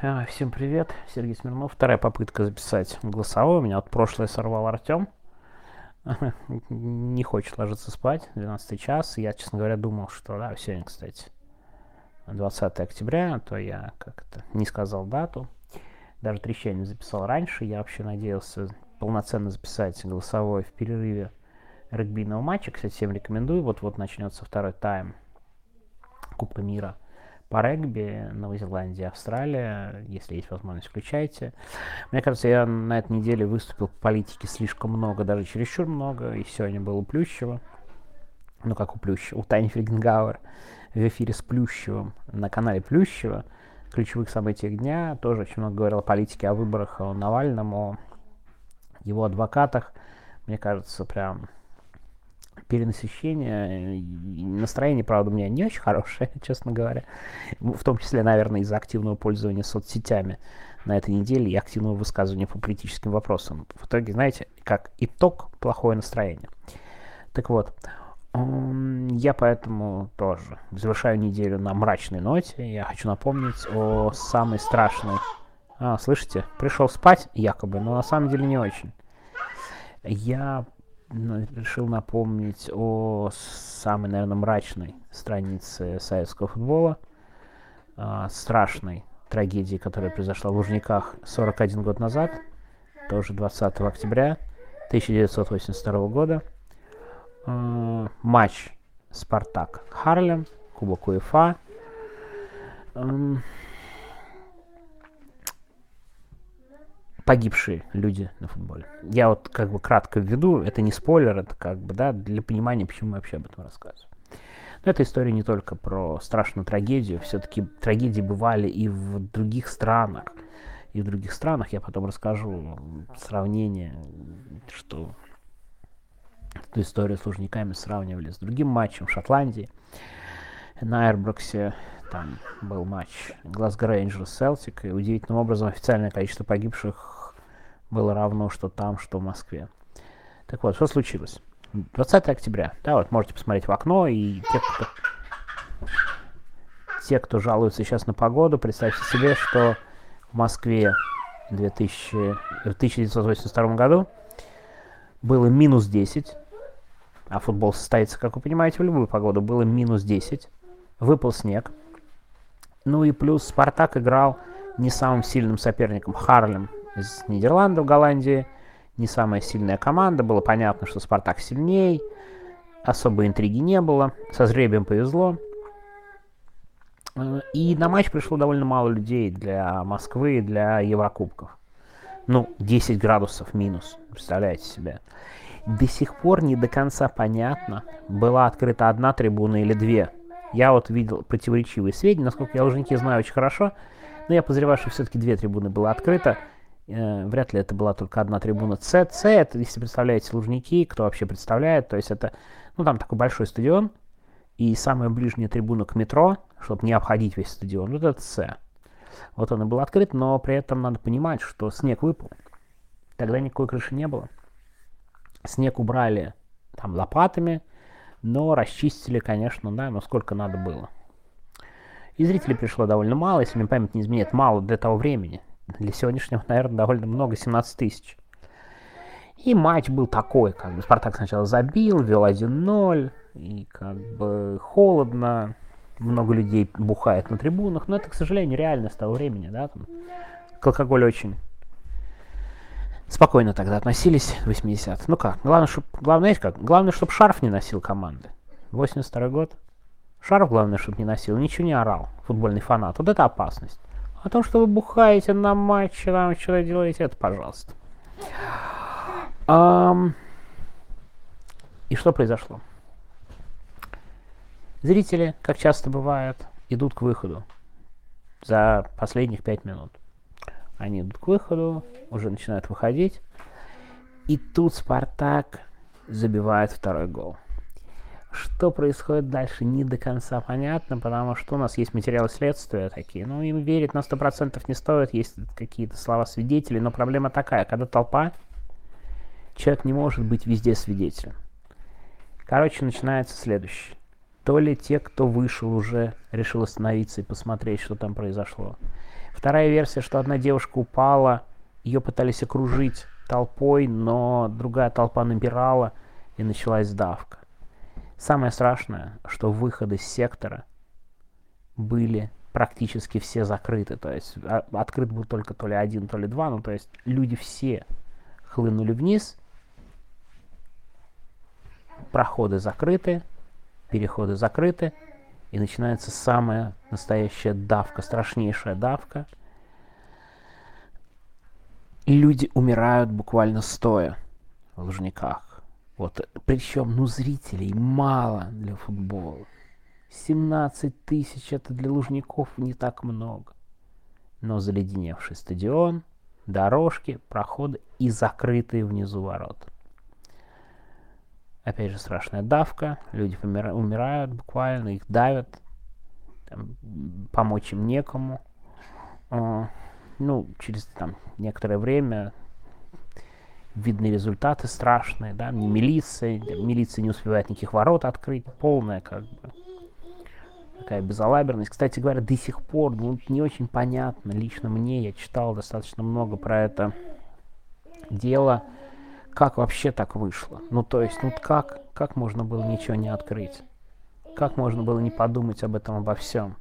А, всем привет, Сергей Смирнов. Вторая попытка записать голосовой. У меня от прошлое сорвал Артем. Не хочет ложиться спать. 12 час. Я, честно говоря, думал, что да, сегодня, кстати, 20 октября, то я как-то не сказал дату. Даже трещание записал раньше. Я вообще надеялся полноценно записать голосовой в перерыве регбийного матча. Кстати, всем рекомендую. Вот-вот начнется второй тайм Кубка мира по регби, Новая Зеландия, Австралия, если есть возможность, включайте. Мне кажется, я на этой неделе выступил по политике слишком много, даже чересчур много, и сегодня было Плющево, ну как у Плющева, у Тани Фельгенгауэр в эфире с Плющевым на канале Плющева, ключевых событиях дня, тоже очень много говорил о политике, о выборах, о Навальном, о его адвокатах. Мне кажется, прям перенасыщение. Настроение, правда, у меня не очень хорошее, честно говоря. В том числе, наверное, из-за активного пользования соцсетями на этой неделе и активного высказывания по политическим вопросам. В итоге, знаете, как итог, плохое настроение. Так вот, я поэтому тоже завершаю неделю на мрачной ноте. Я хочу напомнить о самой страшной... А, слышите? Пришел спать якобы, но на самом деле не очень. Я решил напомнить о самой, наверное, мрачной странице советского футбола, э, страшной трагедии, которая произошла в Лужниках 41 год назад, тоже 20 октября 1982 года. Э, матч Спартак Харлем, Кубок УЕФА. Э, погибшие люди на футболе. Я вот как бы кратко введу, это не спойлер, это как бы, да, для понимания, почему мы вообще об этом рассказываем. Но эта история не только про страшную трагедию, все-таки трагедии бывали и в других странах. И в других странах я потом расскажу сравнение, что эту историю с Лужниками сравнивали с другим матчем в Шотландии. На Айрброксе там был матч Глазго Рейнджерс Селтик, и удивительным образом официальное количество погибших было равно что там, что в Москве. Так вот, что случилось? 20 октября, да, вот можете посмотреть в окно, и те, кто, те, кто жалуются сейчас на погоду, представьте себе, что в Москве 2000, в 1982 году было минус 10, а футбол состоится, как вы понимаете, в любую погоду, было минус 10, выпал снег, ну и плюс Спартак играл не самым сильным соперником, Харлем, из Нидерландов, Голландии. Не самая сильная команда. Было понятно, что Спартак сильней. Особой интриги не было. Со жребием повезло. И на матч пришло довольно мало людей для Москвы и для Еврокубков. Ну, 10 градусов минус, представляете себе. До сих пор не до конца понятно, была открыта одна трибуна или две. Я вот видел противоречивые сведения, насколько я не знаю очень хорошо, но я подозреваю, что все-таки две трибуны было открыто. Э, вряд ли это была только одна трибуна С. С, это, если представляете, Лужники, кто вообще представляет, то есть это, ну, там такой большой стадион, и самая ближняя трибуна к метро, чтобы не обходить весь стадион, вот это С. Вот он и был открыт, но при этом надо понимать, что снег выпал. Тогда никакой крыши не было. Снег убрали там лопатами, но расчистили, конечно, да, но сколько надо было. И зрителей пришло довольно мало, если мне память не изменяет, мало для того времени для сегодняшнего, наверное, довольно много, 17 тысяч. И матч был такой, как бы Спартак сначала забил, вел 1-0, и как бы холодно, много людей бухает на трибунах, но это, к сожалению, реальность того времени, да, там, к алкоголю очень спокойно тогда относились, 80 Ну как, главное, чтоб, главное, как, главное, чтобы шарф не носил команды. 82 год. Шарф, главное, чтобы не носил, ничего не орал, футбольный фанат. Вот это опасность. О том, что вы бухаете на матче, там что-то делаете, это пожалуйста. Um, и что произошло? Зрители, как часто бывает, идут к выходу за последних пять минут. Они идут к выходу, уже начинают выходить. И тут Спартак забивает второй гол. Что происходит дальше, не до конца понятно, потому что у нас есть материалы следствия такие. Ну, им верить на 100% не стоит, есть какие-то слова свидетелей, но проблема такая, когда толпа, человек не может быть везде свидетелем. Короче, начинается следующее. То ли те, кто вышел уже, решил остановиться и посмотреть, что там произошло. Вторая версия, что одна девушка упала, ее пытались окружить толпой, но другая толпа набирала, и началась давка. Самое страшное, что выходы из сектора были практически все закрыты. То есть а, открыт был только то ли один, то ли два. Ну, то есть люди все хлынули вниз, проходы закрыты, переходы закрыты, и начинается самая настоящая давка, страшнейшая давка. Люди умирают буквально стоя в Лужниках. Вот, причем, ну, зрителей мало для футбола. 17 тысяч это для Лужников не так много. Но заледеневший стадион, дорожки, проходы и закрытые внизу ворота. Опять же, страшная давка, люди помира- умирают буквально, их давят, там, помочь им некому. А, ну, через там, некоторое время видны результаты страшные, да, милиция, милиция не успевает никаких ворот открыть, полная как бы такая безалаберность. Кстати говоря, до сих пор ну, не очень понятно лично мне, я читал достаточно много про это дело, как вообще так вышло? Ну, то есть, ну как, как можно было ничего не открыть? Как можно было не подумать об этом, обо всем?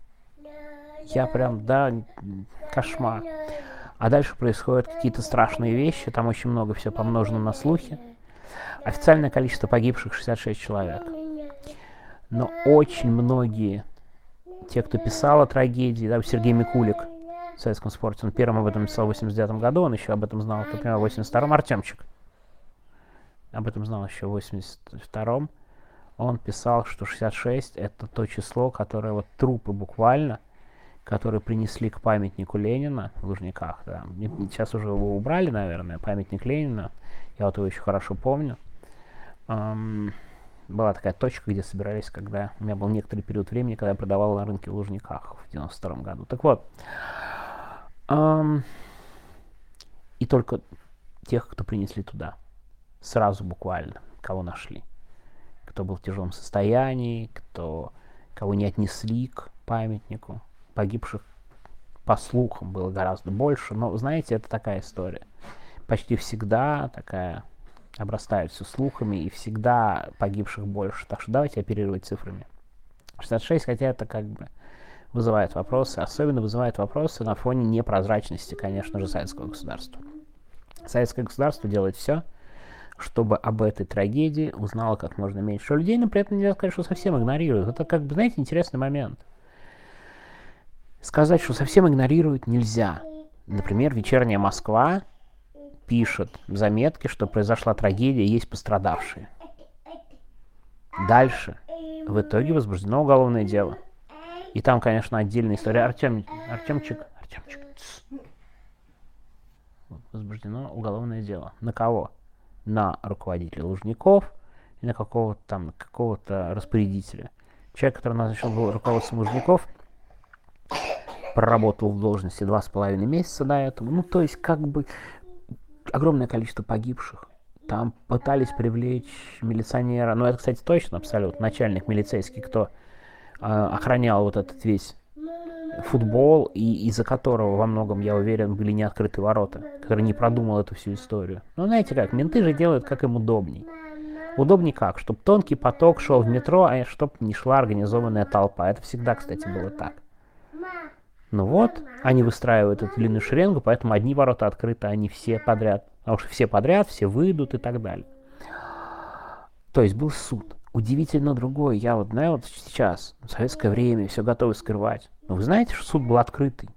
Я прям, да, кошмар. А дальше происходят какие-то страшные вещи, там очень много все помножено на слухи. Официальное количество погибших 66 человек. Но очень многие, те, кто писал о трагедии, да, Сергей Микулик в советском спорте, он первым об этом писал в 89 году, он еще об этом знал, например, в 82-м, Артемчик об этом знал еще в 82-м, он писал, что 66 это то число, которое вот трупы буквально, которые принесли к памятнику Ленина в Лужниках. Да. Сейчас уже его убрали, наверное, памятник Ленина. Я вот его еще хорошо помню. Эм, была такая точка, где собирались, когда у меня был некоторый период времени, когда я продавал на рынке в Лужниках в 92 году. Так вот, эм, и только тех, кто принесли туда сразу буквально, кого нашли. Кто был в тяжелом состоянии, кто, кого не отнесли к памятнику. Погибших, по слухам, было гораздо больше. Но, знаете, это такая история. Почти всегда такая обрастает все слухами, и всегда погибших больше. Так что давайте оперировать цифрами. 66, хотя это как бы вызывает вопросы. Особенно вызывает вопросы на фоне непрозрачности, конечно же, советского государства. Советское государство делает все, чтобы об этой трагедии узнало как можно меньше людей, но при этом нельзя сказать, что совсем игнорируют. Это как бы, знаете, интересный момент. Сказать, что совсем игнорируют нельзя. Например, «Вечерняя Москва» пишет в заметке, что произошла трагедия, есть пострадавшие. Дальше. В итоге возбуждено уголовное дело. И там, конечно, отдельная история. Артем, Артемчик, Артемчик. Возбуждено уголовное дело. На кого? на руководителя Лужников и на какого-то там какого-то распорядителя. Человек, который назначен был руководством Лужников, проработал в должности два с половиной месяца до этого. Ну, то есть, как бы, огромное количество погибших. Там пытались привлечь милиционера, ну, это, кстати, точно, абсолютно, начальник милицейский, кто э, охранял вот этот весь футбол, и из-за которого во многом, я уверен, были не открыты ворота, который не продумал эту всю историю. Ну, знаете как, менты же делают как им удобней. Удобней как? Чтобы тонкий поток шел в метро, а чтобы не шла организованная толпа. Это всегда, кстати, было так. Ну вот, они выстраивают эту длинную шеренгу, поэтому одни ворота открыты, они все подряд. Потому что все подряд, все выйдут и так далее. То есть был суд. Удивительно другой. Я вот, знаю, вот сейчас, в советское время, все готовы скрывать. Но вы знаете, что суд был открытый?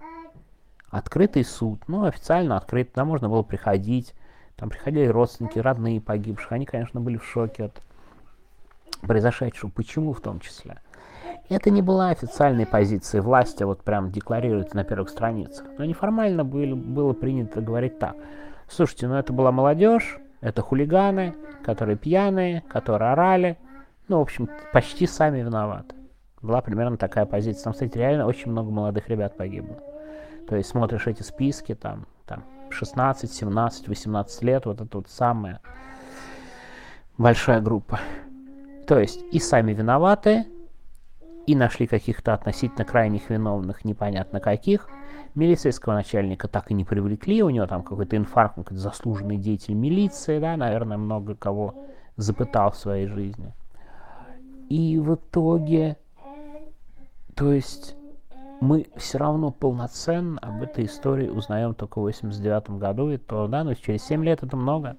Открытый суд, ну, официально открытый, там можно было приходить, там приходили родственники, родные погибших, они, конечно, были в шоке от произошедшего. Почему в том числе? Это не была официальной позицией власти, вот прям декларируется на первых страницах. Но неформально было, было принято говорить так. Слушайте, ну это была молодежь, это хулиганы, которые пьяные, которые орали. Ну, в общем, почти сами виноваты была примерно такая позиция. Там, кстати, реально очень много молодых ребят погибло. То есть смотришь эти списки, там, там 16, 17, 18 лет, вот это вот самая большая группа. То есть и сами виноваты, и нашли каких-то относительно крайних виновных, непонятно каких. Милицейского начальника так и не привлекли, у него там какой-то инфаркт, какой-то заслуженный деятель милиции, да, наверное, много кого запытал в своей жизни. И в итоге, то есть мы все равно полноценно об этой истории узнаем только в 89 году, и то, да, но через 7 лет это много.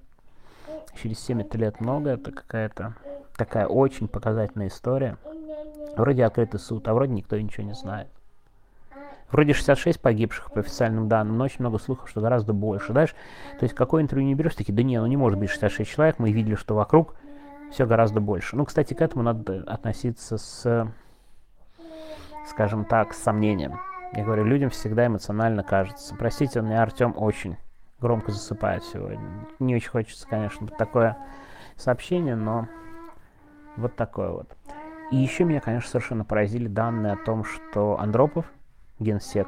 Через 7 лет много, это какая-то такая очень показательная история. Вроде открытый суд, а вроде никто ничего не знает. Вроде 66 погибших по официальным данным, но очень много слухов, что гораздо больше. Знаешь, то есть какое интервью не берешь, такие, да не, ну не может быть 66 человек, мы видели, что вокруг все гораздо больше. Ну, кстати, к этому надо относиться с, скажем так, с сомнением. Я говорю, людям всегда эмоционально кажется. Простите, у меня Артем очень громко засыпает сегодня. Не очень хочется, конечно, такое сообщение, но вот такое вот. И еще меня, конечно, совершенно поразили данные о том, что Андропов, генсек,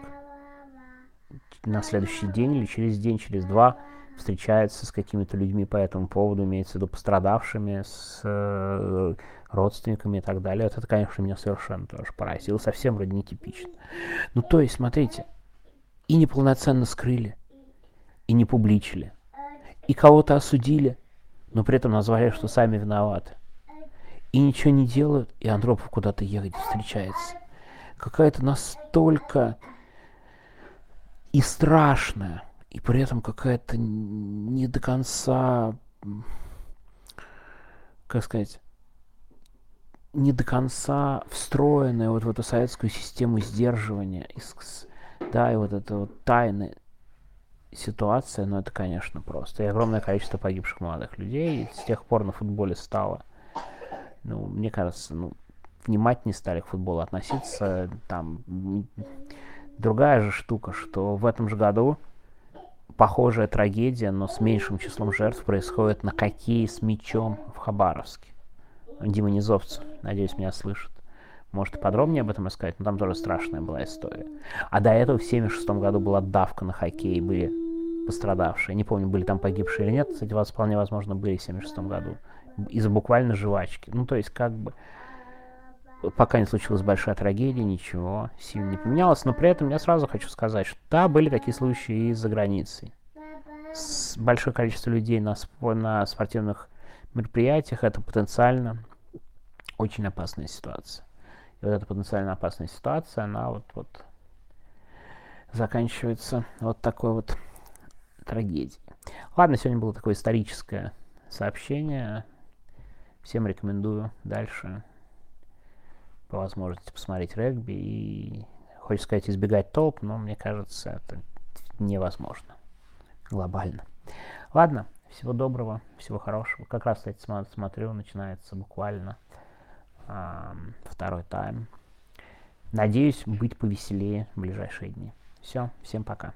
на следующий день или через день, через два встречается с какими-то людьми по этому поводу, имеется в виду пострадавшими, с э, родственниками и так далее. Вот это, конечно, меня совершенно тоже поразило. Совсем вроде нетипично. Ну, то есть, смотрите, и неполноценно скрыли, и не публичили, и кого-то осудили, но при этом назвали, что сами виноваты и ничего не делают, и Андропов куда-то ехать встречается. Какая-то настолько и страшная, и при этом какая-то не до конца, как сказать, не до конца встроенная вот в эту советскую систему сдерживания, да, и вот это вот тайны ситуация, но это, конечно, просто. И огромное количество погибших молодых людей. С тех пор на футболе стало ну, мне кажется, ну, внимательнее стали к футболу относиться. Там другая же штука, что в этом же году похожая трагедия, но с меньшим числом жертв происходит на хоккее с мячом в Хабаровске. Дима Низовцев, надеюсь, меня слышит. Может, подробнее об этом рассказать, но там тоже страшная была история. А до этого в 76 году была давка на хоккей, были пострадавшие. Не помню, были там погибшие или нет. Кстати, вас вполне возможно были в 76 году из буквально жвачки. Ну, то есть, как бы, пока не случилась большая трагедия, ничего сильно не поменялось. Но при этом я сразу хочу сказать, что да, были такие случаи и за границей. С большое количество людей на, на спортивных мероприятиях это потенциально очень опасная ситуация. И вот эта потенциально опасная ситуация, она вот, вот заканчивается вот такой вот трагедией. Ладно, сегодня было такое историческое сообщение. Всем рекомендую дальше по возможности посмотреть регби и, хочется сказать, избегать толп, но мне кажется, это невозможно глобально. Ладно, всего доброго, всего хорошего. Как раз, кстати, смотрю, начинается буквально э, второй тайм. Надеюсь быть повеселее в ближайшие дни. Все, всем пока.